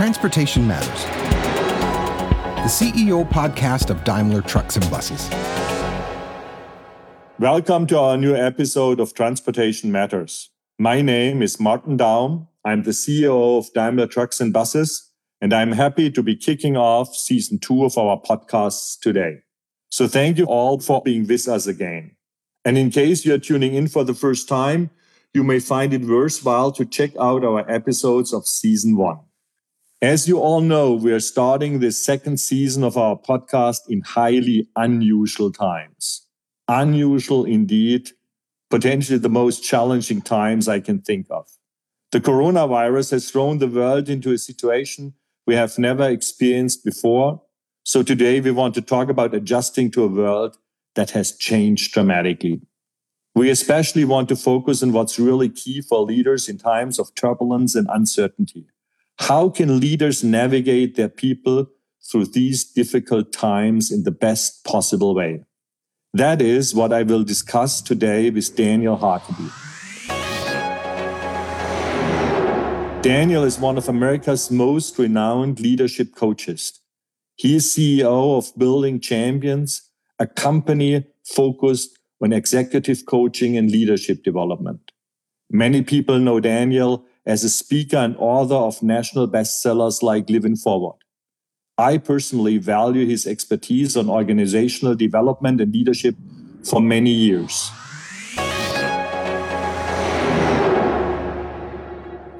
Transportation Matters, the CEO podcast of Daimler Trucks and Buses. Welcome to our new episode of Transportation Matters. My name is Martin Daum. I'm the CEO of Daimler Trucks and Buses, and I'm happy to be kicking off season two of our podcasts today. So thank you all for being with us again. And in case you're tuning in for the first time, you may find it worthwhile to check out our episodes of season one. As you all know, we are starting the second season of our podcast in highly unusual times. Unusual indeed, potentially the most challenging times I can think of. The coronavirus has thrown the world into a situation we have never experienced before. So today we want to talk about adjusting to a world that has changed dramatically. We especially want to focus on what's really key for leaders in times of turbulence and uncertainty. How can leaders navigate their people through these difficult times in the best possible way? That is what I will discuss today with Daniel Harkavy. Daniel is one of America's most renowned leadership coaches. He is CEO of Building Champions, a company focused on executive coaching and leadership development. Many people know Daniel as a speaker and author of national bestsellers like Living Forward. I personally value his expertise on organizational development and leadership for many years.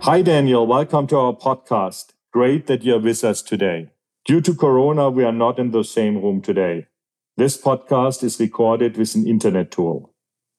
Hi, Daniel. Welcome to our podcast. Great that you're with us today. Due to Corona, we are not in the same room today. This podcast is recorded with an internet tool.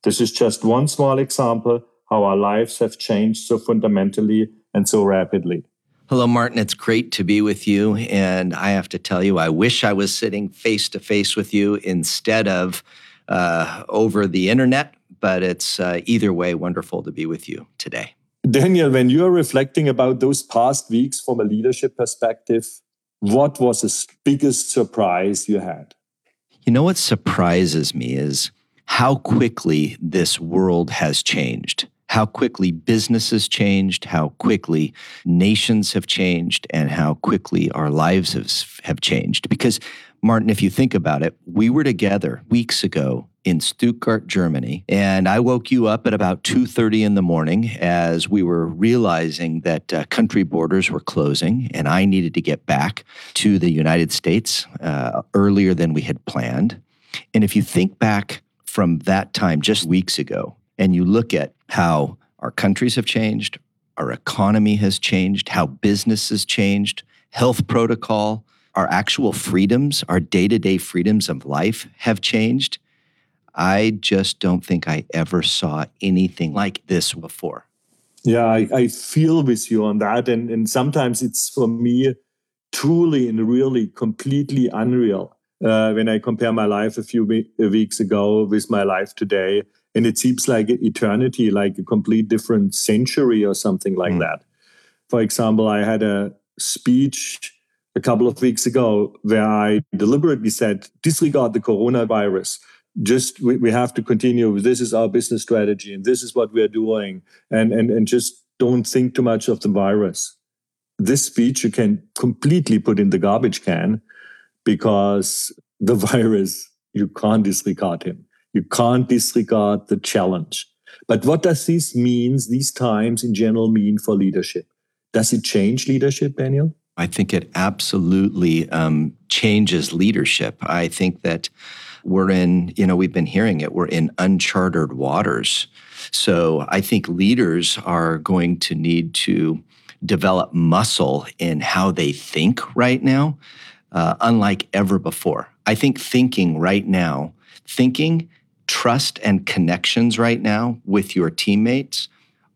This is just one small example how our lives have changed so fundamentally and so rapidly. Hello, Martin. It's great to be with you. And I have to tell you, I wish I was sitting face to face with you instead of uh, over the internet, but it's uh, either way wonderful to be with you today. Daniel, when you're reflecting about those past weeks from a leadership perspective, what was the biggest surprise you had? You know what surprises me is how quickly this world has changed, how quickly businesses changed, how quickly nations have changed, and how quickly our lives have, have changed. Because, Martin, if you think about it, we were together weeks ago in Stuttgart, Germany, and I woke you up at about 2:30 in the morning as we were realizing that uh, country borders were closing and I needed to get back to the United States uh, earlier than we had planned. And if you think back from that time just weeks ago and you look at how our countries have changed, our economy has changed, how business has changed, health protocol, our actual freedoms, our day-to-day freedoms of life have changed I just don't think I ever saw anything like this before. Yeah, I, I feel with you on that. And, and sometimes it's for me truly and really completely unreal uh, when I compare my life a few we- weeks ago with my life today. And it seems like eternity, like a complete different century or something like mm. that. For example, I had a speech a couple of weeks ago where I deliberately said, disregard the coronavirus. Just we, we have to continue. This is our business strategy and this is what we're doing. And and and just don't think too much of the virus. This speech you can completely put in the garbage can because the virus you can't disregard him you can't disregard the challenge but what does this means these times in general mean for leadership does it change leadership daniel i think it absolutely um, changes leadership i think that we're in, you know, we've been hearing it, we're in uncharted waters. So I think leaders are going to need to develop muscle in how they think right now, uh, unlike ever before. I think thinking right now, thinking, trust, and connections right now with your teammates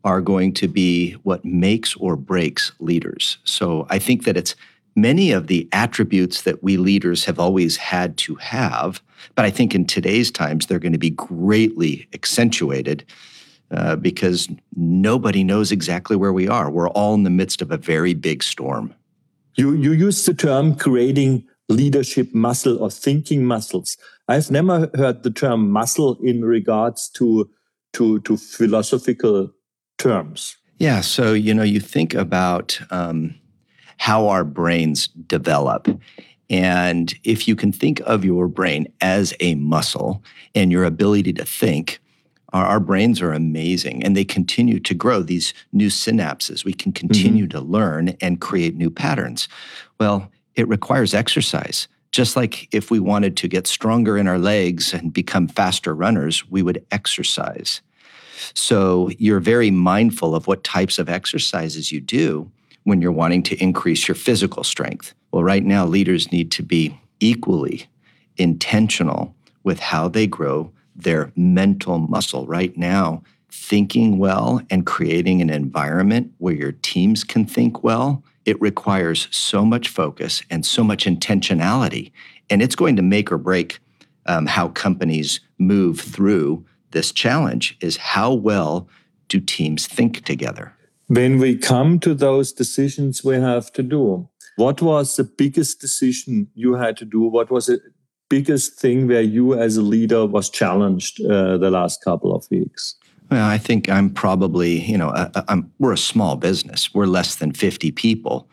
are going to be what makes or breaks leaders. So I think that it's many of the attributes that we leaders have always had to have. But I think in today's times, they're going to be greatly accentuated uh, because nobody knows exactly where we are. We're all in the midst of a very big storm. You, you use the term creating leadership muscle or thinking muscles. I've never heard the term muscle in regards to, to, to philosophical terms. Yeah. So, you know, you think about, um, how our brains develop. And if you can think of your brain as a muscle and your ability to think, our, brains are amazing and they continue to grow these new synapses. We can continue mm-hmm. to learn and create new patterns. Well, it requires exercise. Just like if we wanted to get stronger in our legs and become faster runners, we would exercise. So you're very mindful of what types of exercises you do when you're wanting to increase your physical strength. Well, right now, leaders need to be equally intentional with how they grow their mental muscle. Right now, thinking well and creating an environment where your teams can think well, it requires so much focus and so much intentionality. And it's going to make or break um, how companies move through this challenge is how well do teams think together? When we come to those decisions we have to do, what was the biggest decision you had to do? What was the biggest thing where you as a leader was challenged uh, the last couple of weeks? Well, I think I'm probably, you know, we're a small business. We're less than 50 people.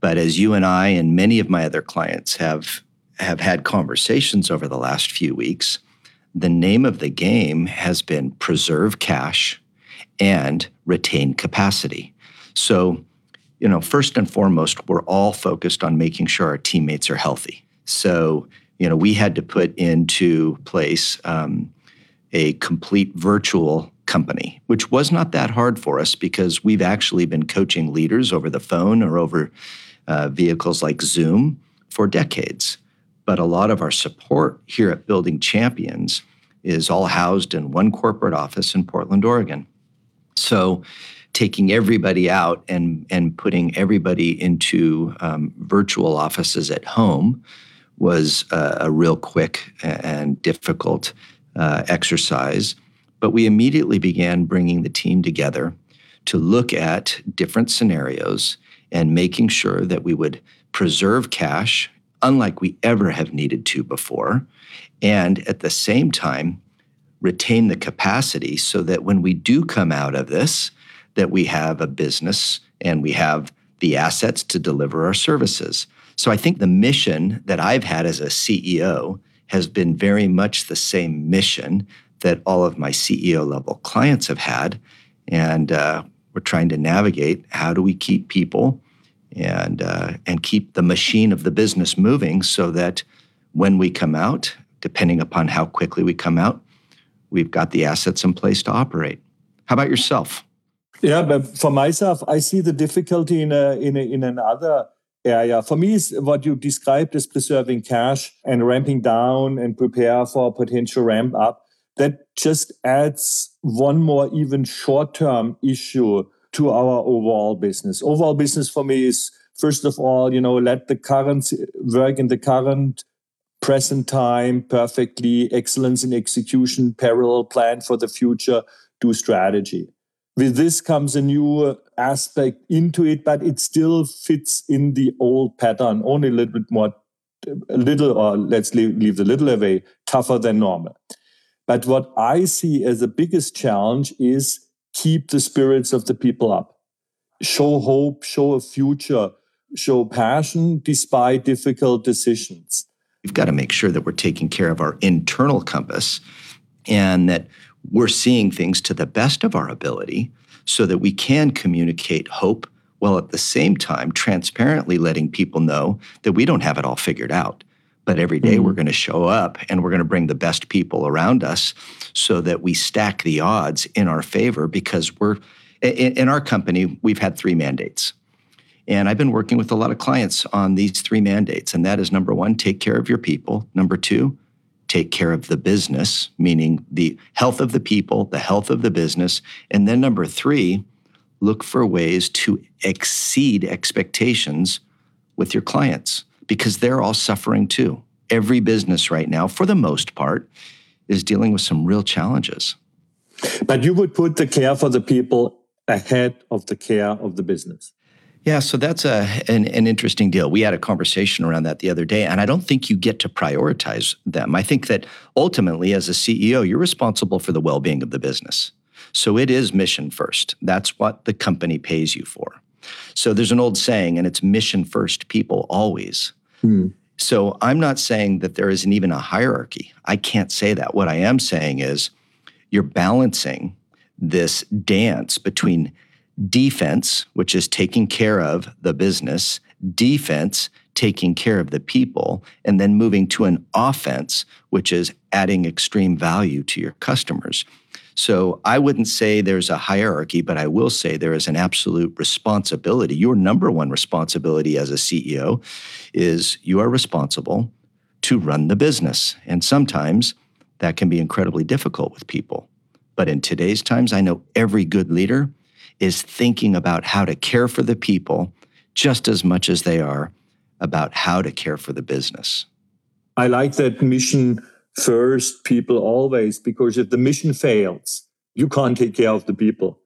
But as you and I and many of my other clients have have had conversations over the last few weeks, the name of the game has been preserve cash and retain capacity. So, you know, first and foremost, we're all focused on making sure our teammates are healthy. So, you know, we had to put into place um, a complete virtual company, which was not that hard for us because we've actually been coaching leaders over the phone or over uh, vehicles like Zoom for decades. But a lot of our support here at Building Champions is all housed in one corporate office in Portland, Oregon. So, taking everybody out and, and putting everybody into um, virtual offices at home was a, a real quick and difficult uh, exercise. But we immediately began bringing the team together to look at different scenarios and making sure that we would preserve cash, unlike we ever have needed to before, and at the same time, retain the capacity so that when we do come out of this, that we have a business and we have the assets to deliver our services. So I think the mission that I've had as a CEO has been very much the same mission that all of my CEO level clients have had. And uh, we're trying to navigate how do we keep people and, uh, and keep the machine of the business moving so that when we come out, depending upon how quickly we come out, we've got the assets in place to operate. How about yourself? Yeah, but for myself, I see the difficulty in a, in a, in another area. For me, is what you described as preserving cash and ramping down and prepare for a potential ramp up that just adds one more even short term issue to our overall business. Overall business for me is first of all, you know, let the current work in the current present time perfectly, excellence in execution, parallel plan for the future, do strategy. With this comes a new aspect into it, but it still fits in the old pattern, only a little bit more, a little, or let's leave, leave the little away, tougher than normal. But what I see as the biggest challenge is keep the spirits of the people up, show hope, show a future, show passion despite difficult decisions. We've got to make sure that we're taking care of our internal compass and that we're seeing things to the best of our ability so that we can communicate hope while at the same time transparently letting people know that we don't have it all figured out. But every day mm-hmm. we're going to show up and we're going to bring the best people around us so that we stack the odds in our favor because we're in, in our company, we've had three mandates. And I've been working with a lot of clients on these three mandates. And that is number one, take care of your people. Number two, take care of the business, meaning the health of the people, the health of the business. And then number three, look for ways to exceed expectations with your clients because they're all suffering too. Every business right now, for the most part, is dealing with some real challenges. But you would put the care for the people ahead of the care of the business. Yeah, so that's a an, an, interesting deal. We had a conversation around that the other day, and I don't think you get to prioritize them. I think that ultimately, as a CEO, you're responsible for the well being of the business. So it is mission first. That's what the company pays you for. So there's an old saying, and it's mission first people always. Hmm. So I'm not saying that there isn't even a hierarchy. I can't say that. What I am saying is you're balancing this dance between defense, which is taking care of the business, defense, taking care of the people, and then moving to an offense, which is adding extreme value to your customers. So I wouldn't say there's a hierarchy, but I will say there is an absolute responsibility. Your number one responsibility as a CEO is you are responsible to run the business. And sometimes that can be incredibly difficult with people. But in today's times, I know every good leader is thinking about how to care for the people just as much as they are about how to care for the business. I like that mission first people always because if the mission fails, you can't take care of the people.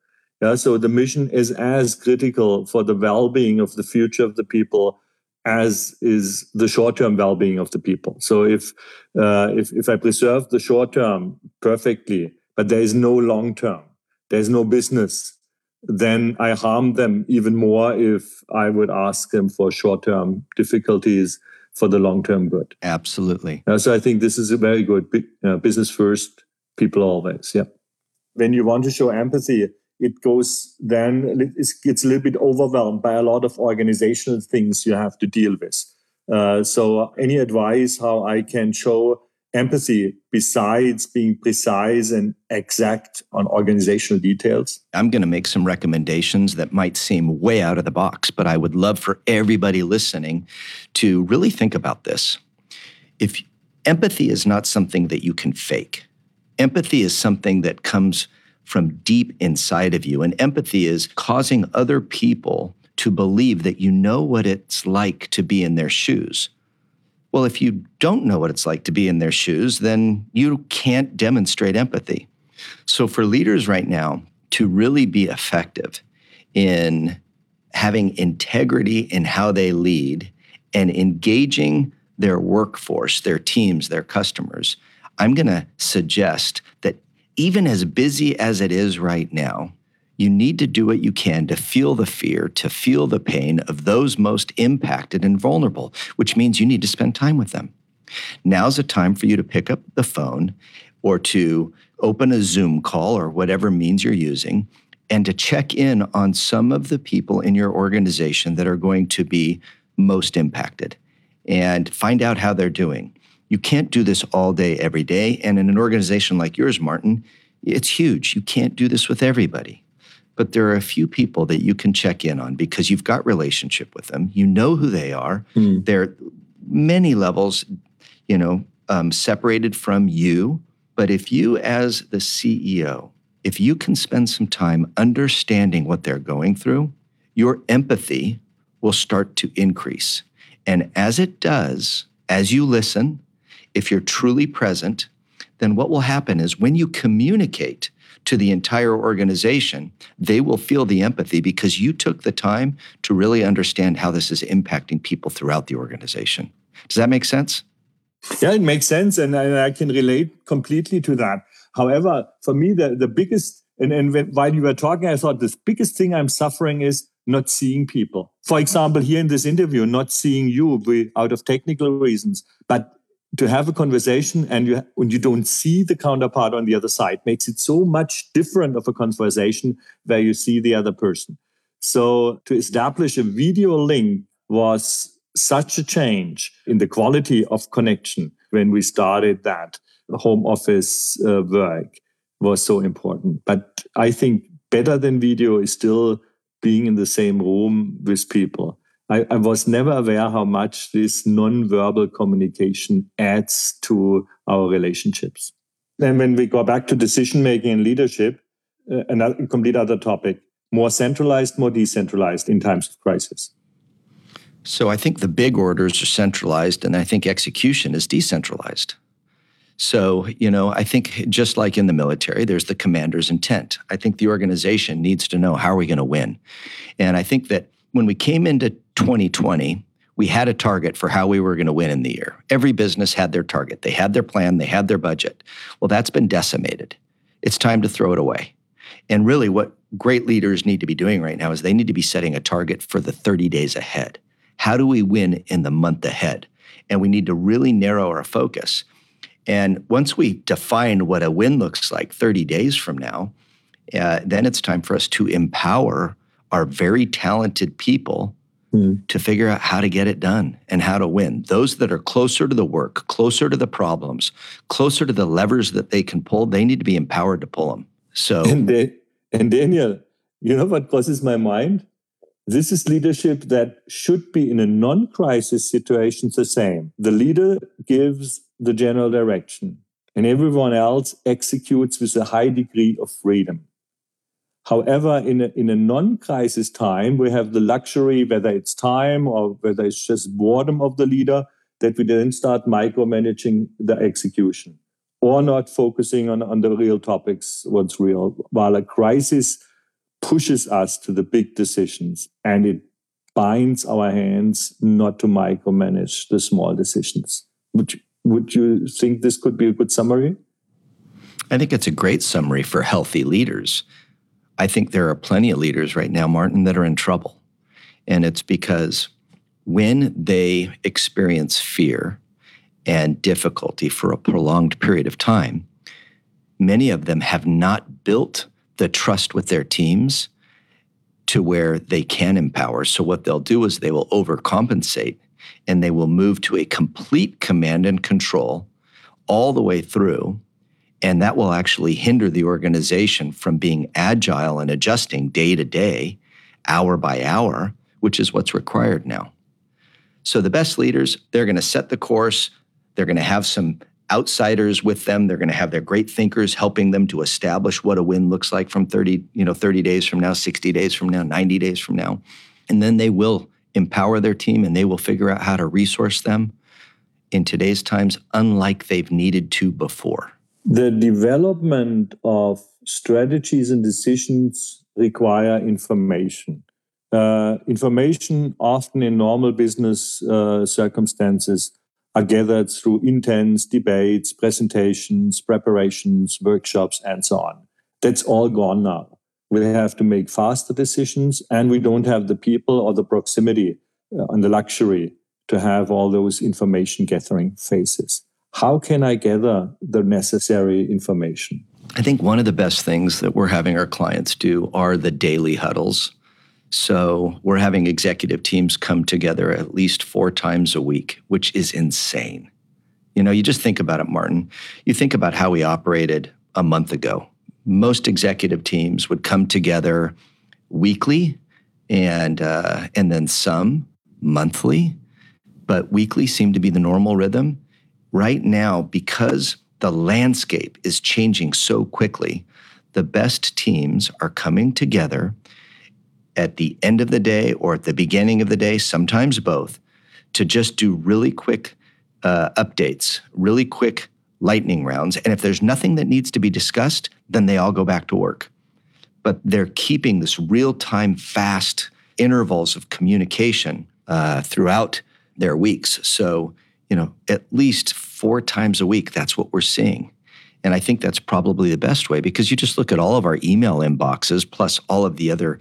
Yeah, so the mission is as critical for the well-being of the future of the people as is the short-term well-being of the people. So if uh, if if I preserve the short term perfectly, but there is no long term, there's no business, then I harm them even more if I would ask them for short-term difficulties for the long-term good. Absolutely. Uh, so I think this is a very good uh, business first, people always. Yeah. When you want to show empathy, it goes then it gets a little bit overwhelmed by a lot of organizational things you have to deal with. Uh, so any advice how I can show empathy besides being precise and exact on organizational details? I'm going to make some recommendations that might seem way out of the box, but I would love for everybody listening to really think about this. If empathy is not something that you can fake, empathy is something that comes from deep inside of you, and empathy is causing other people to believe that you know what it's like to be in their shoes well, if you don't know what it's like to be in their shoes, then you can't demonstrate empathy. So, for leaders right now to really be effective in having integrity in how they lead and engaging their workforce, their teams, their customers, I'm going to suggest that even as busy as it is right now, you need to do what you can to feel the fear, to feel the pain of those most impacted and vulnerable, which means you need to spend time with them. Now's a time for you to pick up the phone or to open a Zoom call or whatever means you're using and to check in on some of the people in your organization that are going to be most impacted and find out how they're doing. You can't do this all day, every day. And in an organization like yours, Martin, it's huge. You can't do this with everybody but there are a few people that you can check in on because you've got relationship with them. You know who they are. Mm. They're many levels, you know, um, separated from you. But if you, as the CEO, if you can spend some time understanding what they're going through, your empathy will start to increase. And as it does, as you listen, if you're truly present, then what will happen is when you communicate to the entire organization, they will feel the empathy because you took the time to really understand how this is impacting people throughout the organization. Does that make sense? Yeah, it makes sense. And I, I can relate completely to that. However, for me, the, the biggest, and, and when, while you were talking, I thought the biggest thing I'm suffering is not seeing people. For example, here in this interview, not seeing you we, out of technical reasons, but to have a conversation and you and you don't see the counterpart on the other side makes it so much different of a conversation where you see the other person. So to establish a video link was such a change in the quality of connection when we started that home office uh, work was so important. But I think better than video is still being in the same room with people I, I, was never aware how much this non-verbal communication adds to our relationships. And when we go back to decision making and leadership, uh, another complete other topic: more centralized, more decentralized in times of crisis. So I think the big orders are centralized, and I think execution is decentralized. So, you know, I think just like in the military, there's the commander's intent. I think the organization needs to know how are we going to win. And I think that when we came into 2020, we had a target for how we were going to win in the year. Every business had their target, they had their plan, they had their budget. Well, that's been decimated. It's time to throw it away. And really, what great leaders need to be doing right now is they need to be setting a target for the 30 days ahead. How do we win in the month ahead? And we need to really narrow our focus. And once we define what a win looks like 30 days from now, uh, then it's time for us to empower our very talented people to figure out how to get it done and how to win. Those that are closer to the work, closer to the problems, closer to the levers that they can pull, they need to be empowered to pull them. So, and, they, and Daniel, you know what crosses my mind? This is leadership that should be in a non crisis situation the same. The leader gives the general direction, and everyone else executes with a high degree of freedom. However, in a, in a non crisis time, we have the luxury, whether it's time or whether it's just boredom of the leader, that we then start micromanaging the execution or not focusing on, on the real topics, what's real. While a crisis pushes us to the big decisions and it binds our hands not to micromanage the small decisions. Would you, would you think this could be a good summary? I think it's a great summary for healthy leaders. I think there are plenty of leaders right now, Martin, that are in trouble. And it's because when they experience fear and difficulty for a prolonged period of time, many of them have not built the trust with their teams to where they can empower. So, what they'll do is they will overcompensate and they will move to a complete command and control all the way through and that will actually hinder the organization from being agile and adjusting day to day, hour by hour, which is what's required now. So the best leaders, they're going to set the course. They're going to have some outsiders with them. They're going to have their great thinkers helping them to establish what a win looks like from 30, you know, 30 days from now, 60 days from now, 90 days from now. And then they will empower their team and they will figure out how to resource them in today's times unlike they've needed to before. The development of strategies and decisions require information. Uh, information, often in normal business uh, circumstances, are gathered through intense debates, presentations, preparations, workshops, and so on. That's all gone now. We have to make faster decisions, and we don't have the people or the proximity uh, and the luxury to have all those information gathering phases how can I gather the necessary information? I think one of the best things that we're having our clients do are the daily huddles. So we're having executive teams come together at least four times a week, which is insane. You know, you just think about it, Martin. You think about how we operated a month ago. Most executive teams would come together weekly and uh, and then some monthly, but weekly seemed to be the normal rhythm right now, because the landscape is changing so quickly, the best teams are coming together at the end of the day or at the beginning of the day, sometimes both, to just do really quick uh, updates, really quick lightning rounds. And if there's nothing that needs to be discussed, then they all go back to work. But they're keeping this real time, fast intervals of communication uh, throughout their weeks. So you know, at least four times a week. That's what we're seeing. And I think that's probably the best way because you just look at all of our email inboxes plus all of the other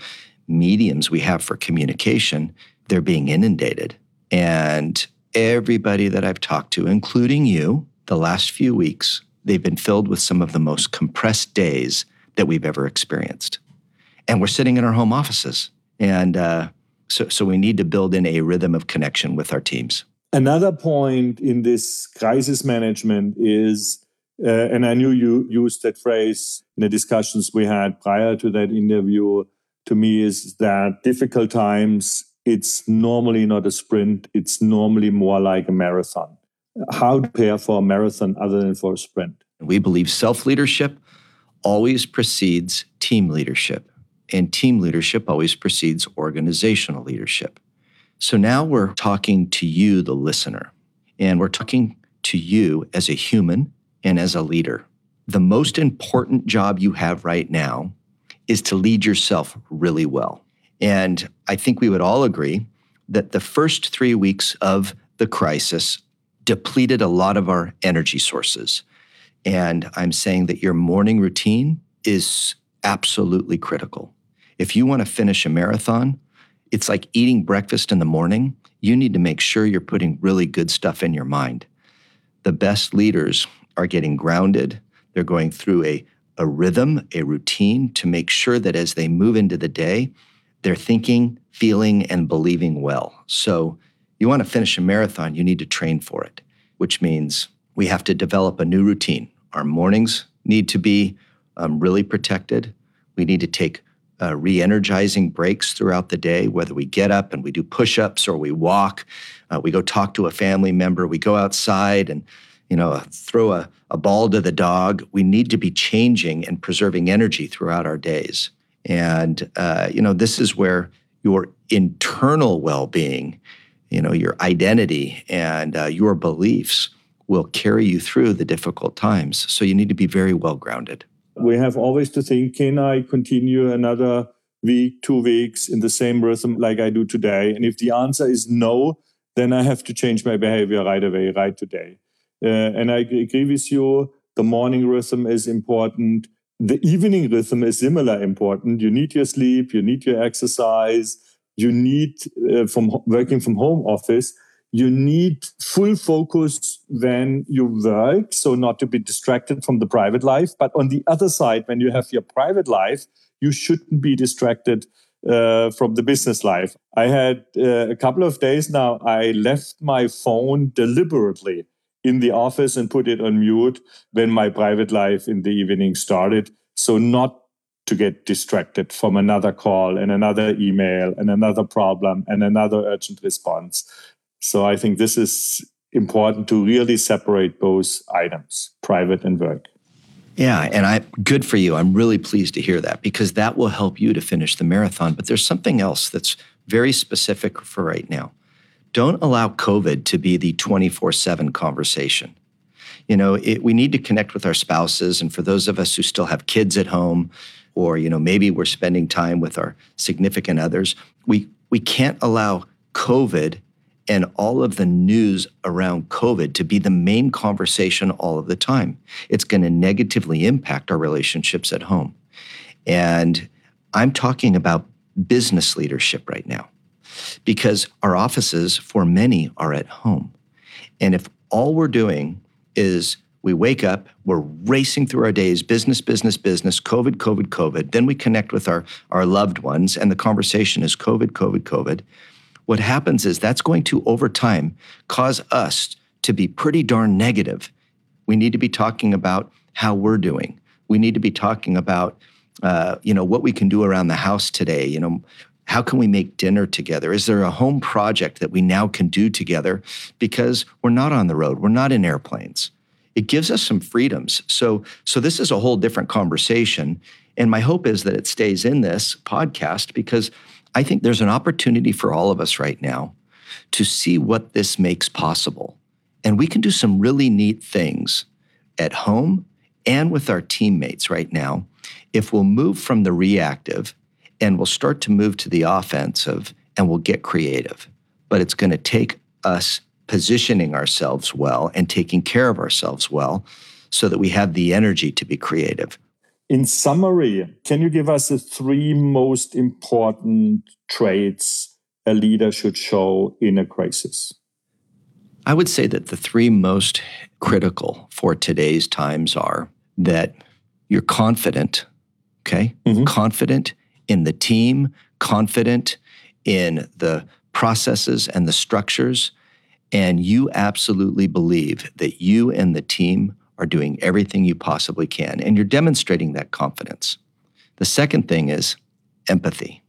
mediums we have for communication, they're being inundated. And everybody that I've talked to, including you, the last few weeks, they've been filled with some of the most compressed days that we've ever experienced. And we're sitting in our home offices. And uh, so, so we need to build in a rhythm of connection with our teams. Another point in this crisis management is, uh, and I knew you used that phrase in the discussions we had prior to that interview, to me, is that difficult times, it's normally not a sprint, it's normally more like a marathon. How to prepare for a marathon other than for a sprint? We believe self leadership always precedes team leadership, and team leadership always precedes organizational leadership. So now we're talking to you, the listener, and we're talking to you as a human and as a leader. The most important job you have right now is to lead yourself really well. And I think we would all agree that the first three weeks of the crisis depleted a lot of our energy sources. And I'm saying that your morning routine is absolutely critical. If you want to finish a marathon, it's like eating breakfast in the morning. You need to make sure you're putting really good stuff in your mind. The best leaders are getting grounded. They're going through a, a rhythm, a routine to make sure that as they move into the day, they're thinking, feeling, and believing well. So, you want to finish a marathon, you need to train for it, which means we have to develop a new routine. Our mornings need to be um, really protected. We need to take uh, re energizing breaks throughout the day, whether we get up and we do push ups or we walk, uh, we go talk to a family member, we go outside and you know, throw a, a ball to the dog. We need to be changing and preserving energy throughout our days. And, uh, you know, this is where your internal well being, you know, your identity and uh, your beliefs will carry you through the difficult times. So you need to be very well grounded. We have always to think can I continue another week, two weeks in the same rhythm like I do today? And if the answer is no, then I have to change my behavior right away, right today. Uh, and I agree with you. The morning rhythm is important. The evening rhythm is similar important. You need your sleep, you need your exercise, you need uh, from working from home office. You need full focus when you work, so not to be distracted from the private life. But on the other side, when you have your private life, you shouldn't be distracted uh, from the business life. I had uh, a couple of days now, I left my phone deliberately in the office and put it on mute when my private life in the evening started. So, not to get distracted from another call and another email and another problem and another urgent response. So, I think this is important to really separate both items, private and work. Yeah, and I good for you. I'm really pleased to hear that because that will help you to finish the marathon. But there's something else that's very specific for right now don't allow COVID to be the 24 7 conversation. You know, it, we need to connect with our spouses. And for those of us who still have kids at home, or, you know, maybe we're spending time with our significant others, we, we can't allow COVID and all of the news around COVID to be the main conversation all of the time. It's going to negatively impact our relationships at home. And I'm talking about business leadership right now because our offices, for many, are at home. And if all we're doing is we wake up, we're racing through our days, business, business, business, COVID, COVID, COVID. Then we connect with our, our loved ones, and the conversation is COVID, COVID, COVID. What happens is that's going to, over time, cause us to be pretty darn negative. We need to be talking about how we're doing. We need to be talking about, uh, you know, what we can do around the house today. You know, how can we make dinner together? Is there a home project that we now can do together because we're not on the road, we're not in airplanes? It gives us some freedoms. So, so this is a whole different conversation. And my hope is that it stays in this podcast because I think there's an opportunity for all of us right now to see what this makes possible. And we can do some really neat things at home and with our teammates right now if we'll move from the reactive and we'll start to move to the offensive and we'll get creative. But it's going to take us positioning ourselves well and taking care of ourselves well so that we have the energy to be creative. In summary, can you give us the three most important traits a leader should show in a crisis? I would say that the three most critical for today's times are that you're confident, okay? Mm-hmm. Confident in the team, confident in the processes and the structures, and you absolutely believe that you and the team are doing everything you possibly can, and you're demonstrating that confidence. The second thing is empathy,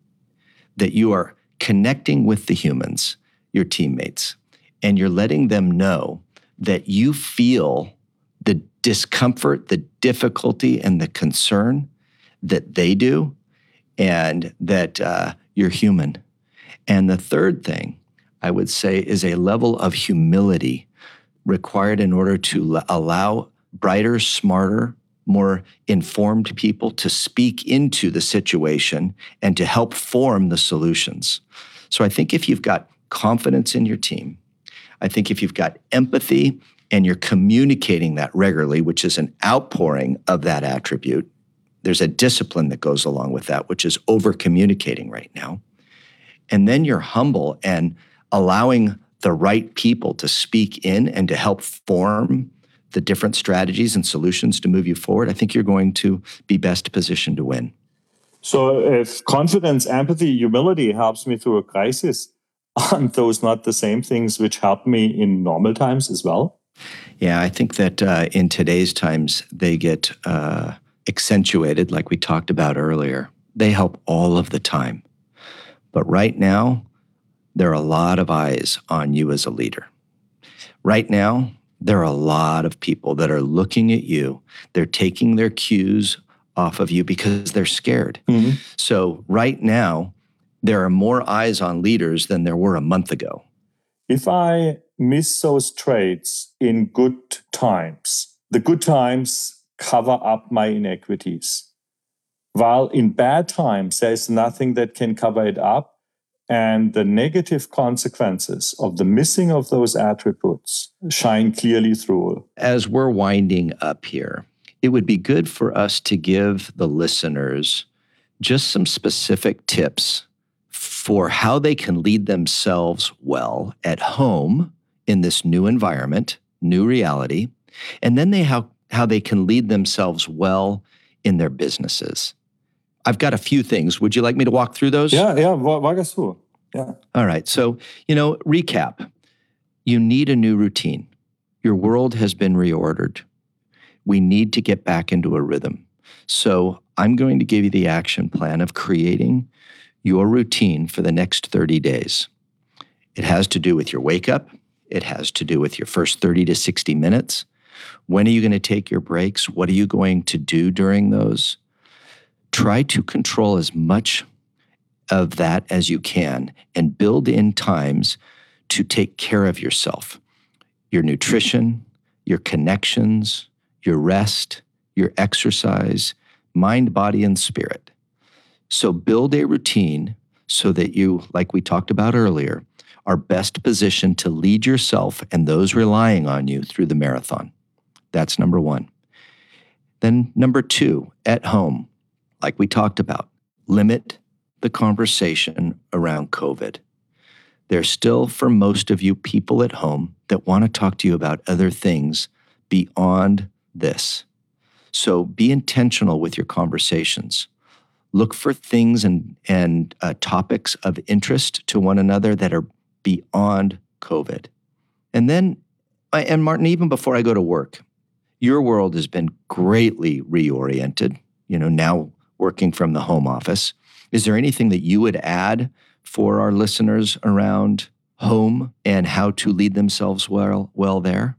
that you are connecting with the humans, your teammates, and you're letting them know that you feel the discomfort, the difficulty, and the concern that they do, and that uh, you're human. And the third thing I would say is a level of humility required in order to allow brighter, smarter, more informed people to speak into the situation and to help form the solutions. So I think if you've got confidence in your team, I think if you've got empathy and you're communicating that regularly, which is an outpouring of that attribute, there's a discipline that goes along with that, which is over communicating right now. And then you're humble and allowing the right people to speak in and to help form the different strategies and solutions to move you forward. I think you're going to be best positioned to win. So, if confidence, empathy, humility helps me through a crisis, aren't those not the same things which help me in normal times as well? Yeah, I think that uh, in today's times, they get uh, accentuated, like we talked about earlier. They help all of the time. But right now, there are a lot of eyes on you as a leader. Right now, there are a lot of people that are looking at you. They're taking their cues off of you because they're scared. Mm-hmm. So, right now, there are more eyes on leaders than there were a month ago. If I miss those traits in good times, the good times cover up my inequities. While in bad times, there's nothing that can cover it up. And the negative consequences of the missing of those attributes shine clearly through. As we're winding up here, it would be good for us to give the listeners just some specific tips for how they can lead themselves well at home in this new environment, new reality, and then they how, how they can lead themselves well in their businesses. I've got a few things. Would you like me to walk through those? Yeah, yeah, walk us through. Yeah. All right. So, you know, recap. You need a new routine. Your world has been reordered. We need to get back into a rhythm. So, I'm going to give you the action plan of creating your routine for the next 30 days. It has to do with your wake up, it has to do with your first 30 to 60 minutes. When are you going to take your breaks? What are you going to do during those? Try to control as much of that as you can and build in times to take care of yourself your nutrition, your connections, your rest, your exercise, mind, body, and spirit. So build a routine so that you, like we talked about earlier, are best positioned to lead yourself and those relying on you through the marathon. That's number one. Then, number two, at home, like we talked about, limit the conversation around COVID. There's still, for most of you, people at home that want to talk to you about other things beyond this. So be intentional with your conversations look for things and, and uh, topics of interest to one another that are beyond COVID. And then, and Martin, even before I go to work, your world has been greatly reoriented, you know, now working from the home office. Is there anything that you would add for our listeners around home and how to lead themselves well, well there?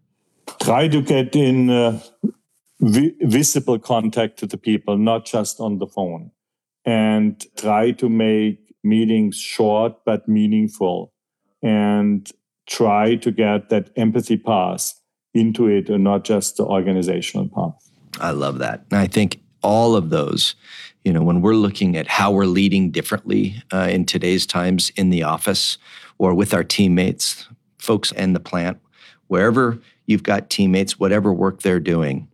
Try to get in uh, vi- visible contact to the people, not just on the phone and try to make meetings short but meaningful and try to get that empathy pass into it and not just the organizational path. I love that. And I think all of those, you know, when we're looking at how we're leading differently uh, in today's times in the office or with our teammates, folks in the plant, wherever you've got teammates, whatever work they're doing,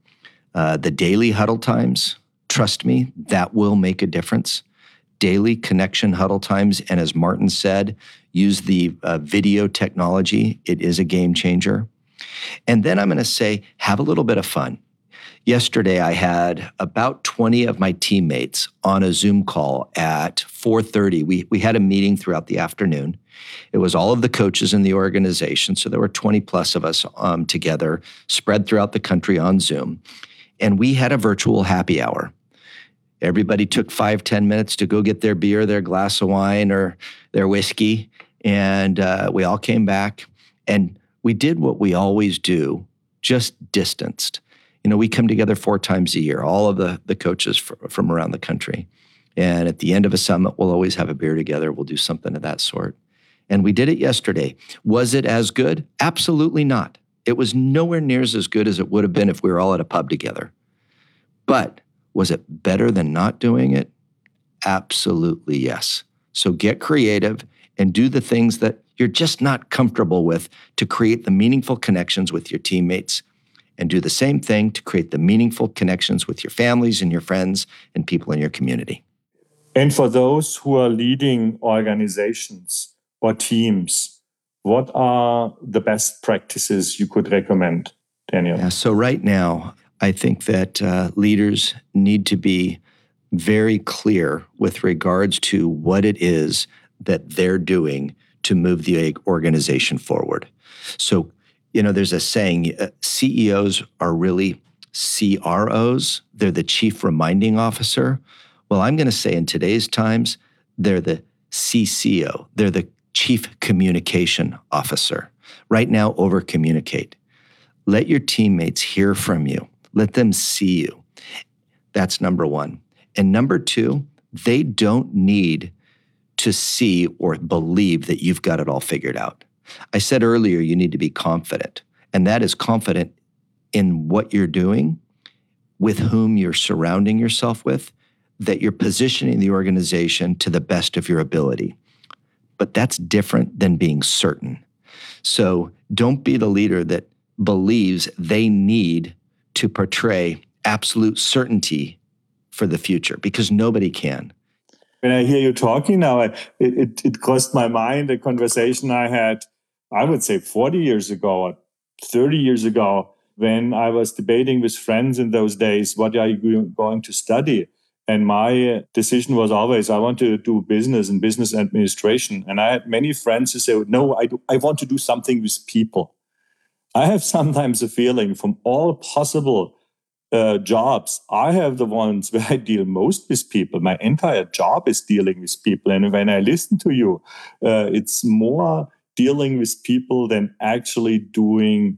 uh, the daily huddle times, Trust me, that will make a difference. Daily connection huddle times. And as Martin said, use the uh, video technology. It is a game changer. And then I'm going to say, have a little bit of fun. Yesterday, I had about 20 of my teammates on a Zoom call at 4:30. We we had a meeting throughout the afternoon. It was all of the coaches in the organization, so there were 20 plus of us um, together, spread throughout the country on Zoom, and we had a virtual happy hour. Everybody took five, ten minutes to go get their beer, their glass of wine, or their whiskey. And uh, we all came back and we did what we always do, just distanced. You know, we come together four times a year, all of the, the coaches from around the country. And at the end of a summit, we'll always have a beer together. We'll do something of that sort. And we did it yesterday. Was it as good? Absolutely not. It was nowhere near as good as it would have been if we were all at a pub together. But was it better than not doing it? Absolutely yes. So get creative and do the things that you're just not comfortable with to create the meaningful connections with your teammates and do the same thing to create the meaningful connections with your families and your friends and people in your community. And for those who are leading organizations or teams, what are the best practices you could recommend, Daniel? Yeah, so, right now, I think that uh, leaders need to be very clear with regards to what it is that they're doing to move the organization forward. So, you know, there's a saying uh, CEOs are really CROs, they're the chief reminding officer. Well, I'm going to say in today's times, they're the CCO, they're the chief communication officer. Right now, over communicate. Let your teammates hear from you, let them see you. That's number one. And number two, they don't need to see or believe that you've got it all figured out. I said earlier, you need to be confident, and that is confident in what you're doing, with whom you're surrounding yourself with, that you're positioning the organization to the best of your ability. But that's different than being certain. So don't be the leader that believes they need to portray absolute certainty for the future because nobody can. When I hear you talking now, it, it, it crossed my mind a conversation I had, I would say 40 years ago or 30 years ago, when I was debating with friends in those days, what are you going to study? And my decision was always, I want to do business and business administration. And I had many friends who said, no, I, do, I want to do something with people. I have sometimes a feeling from all possible uh, jobs, I have the ones where I deal most with people. My entire job is dealing with people. And when I listen to you, uh, it's more dealing with people than actually doing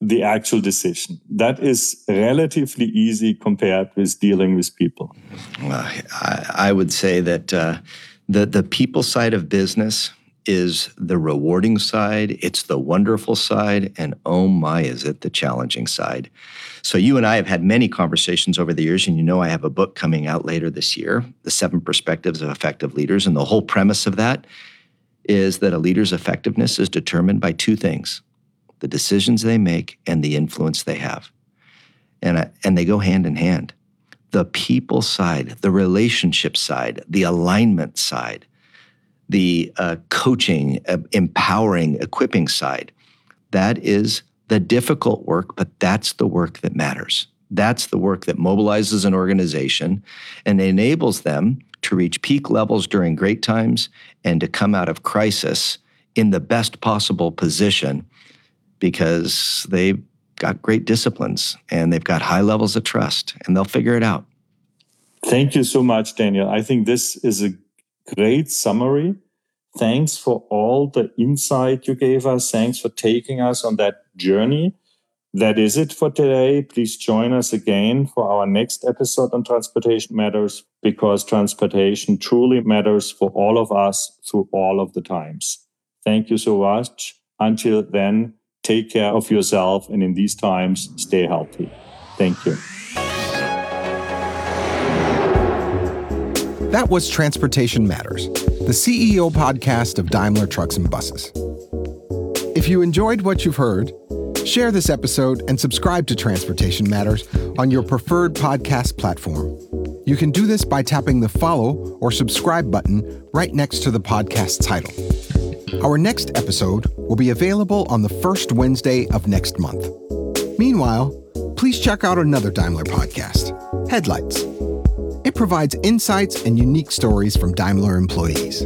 the actual decision. That is relatively easy compared with dealing with people. Well, I, I, would say that uh, the the people side of business is the rewarding side, it's the wonderful side, and oh my, is it the challenging side. So, you and I have had many conversations over the years, and you know I have a book coming out later this year, The Seven Perspectives of Effective Leaders. And the whole premise of that is that a leader's effectiveness is determined by two things the decisions they make and the influence they have. And, uh, and they go hand in hand. The people side, the relationship side, the alignment side, the uh, coaching, uh, empowering, equipping side. That is the difficult work, but that's the work that matters. That's the work that mobilizes an organization and enables them to reach peak levels during great times and to come out of crisis in the best possible position because they've got great disciplines and they've got high levels of trust and they'll figure it out. Thank you so much, Daniel. I think this is a great summary. Thanks for all the insight you gave us. Thanks for taking us on that journey. That is it for today. Please join us again for our next episode on Transportation Matters because transportation truly matters for all of us through all of the times. Thank you so much. Until then, take care of yourself and in these times, stay healthy. Thank you. That was Transportation Matters, the CEO podcast of Daimler Trucks and Buses. If you enjoyed what you've heard, share this episode and subscribe to Transportation Matters on your preferred podcast platform. You can do this by tapping the follow or subscribe button right next to the podcast title. Our next episode will be available on the first Wednesday of next month. Meanwhile, please check out another Daimler podcast, Headlights. It provides insights and unique stories from Daimler employees.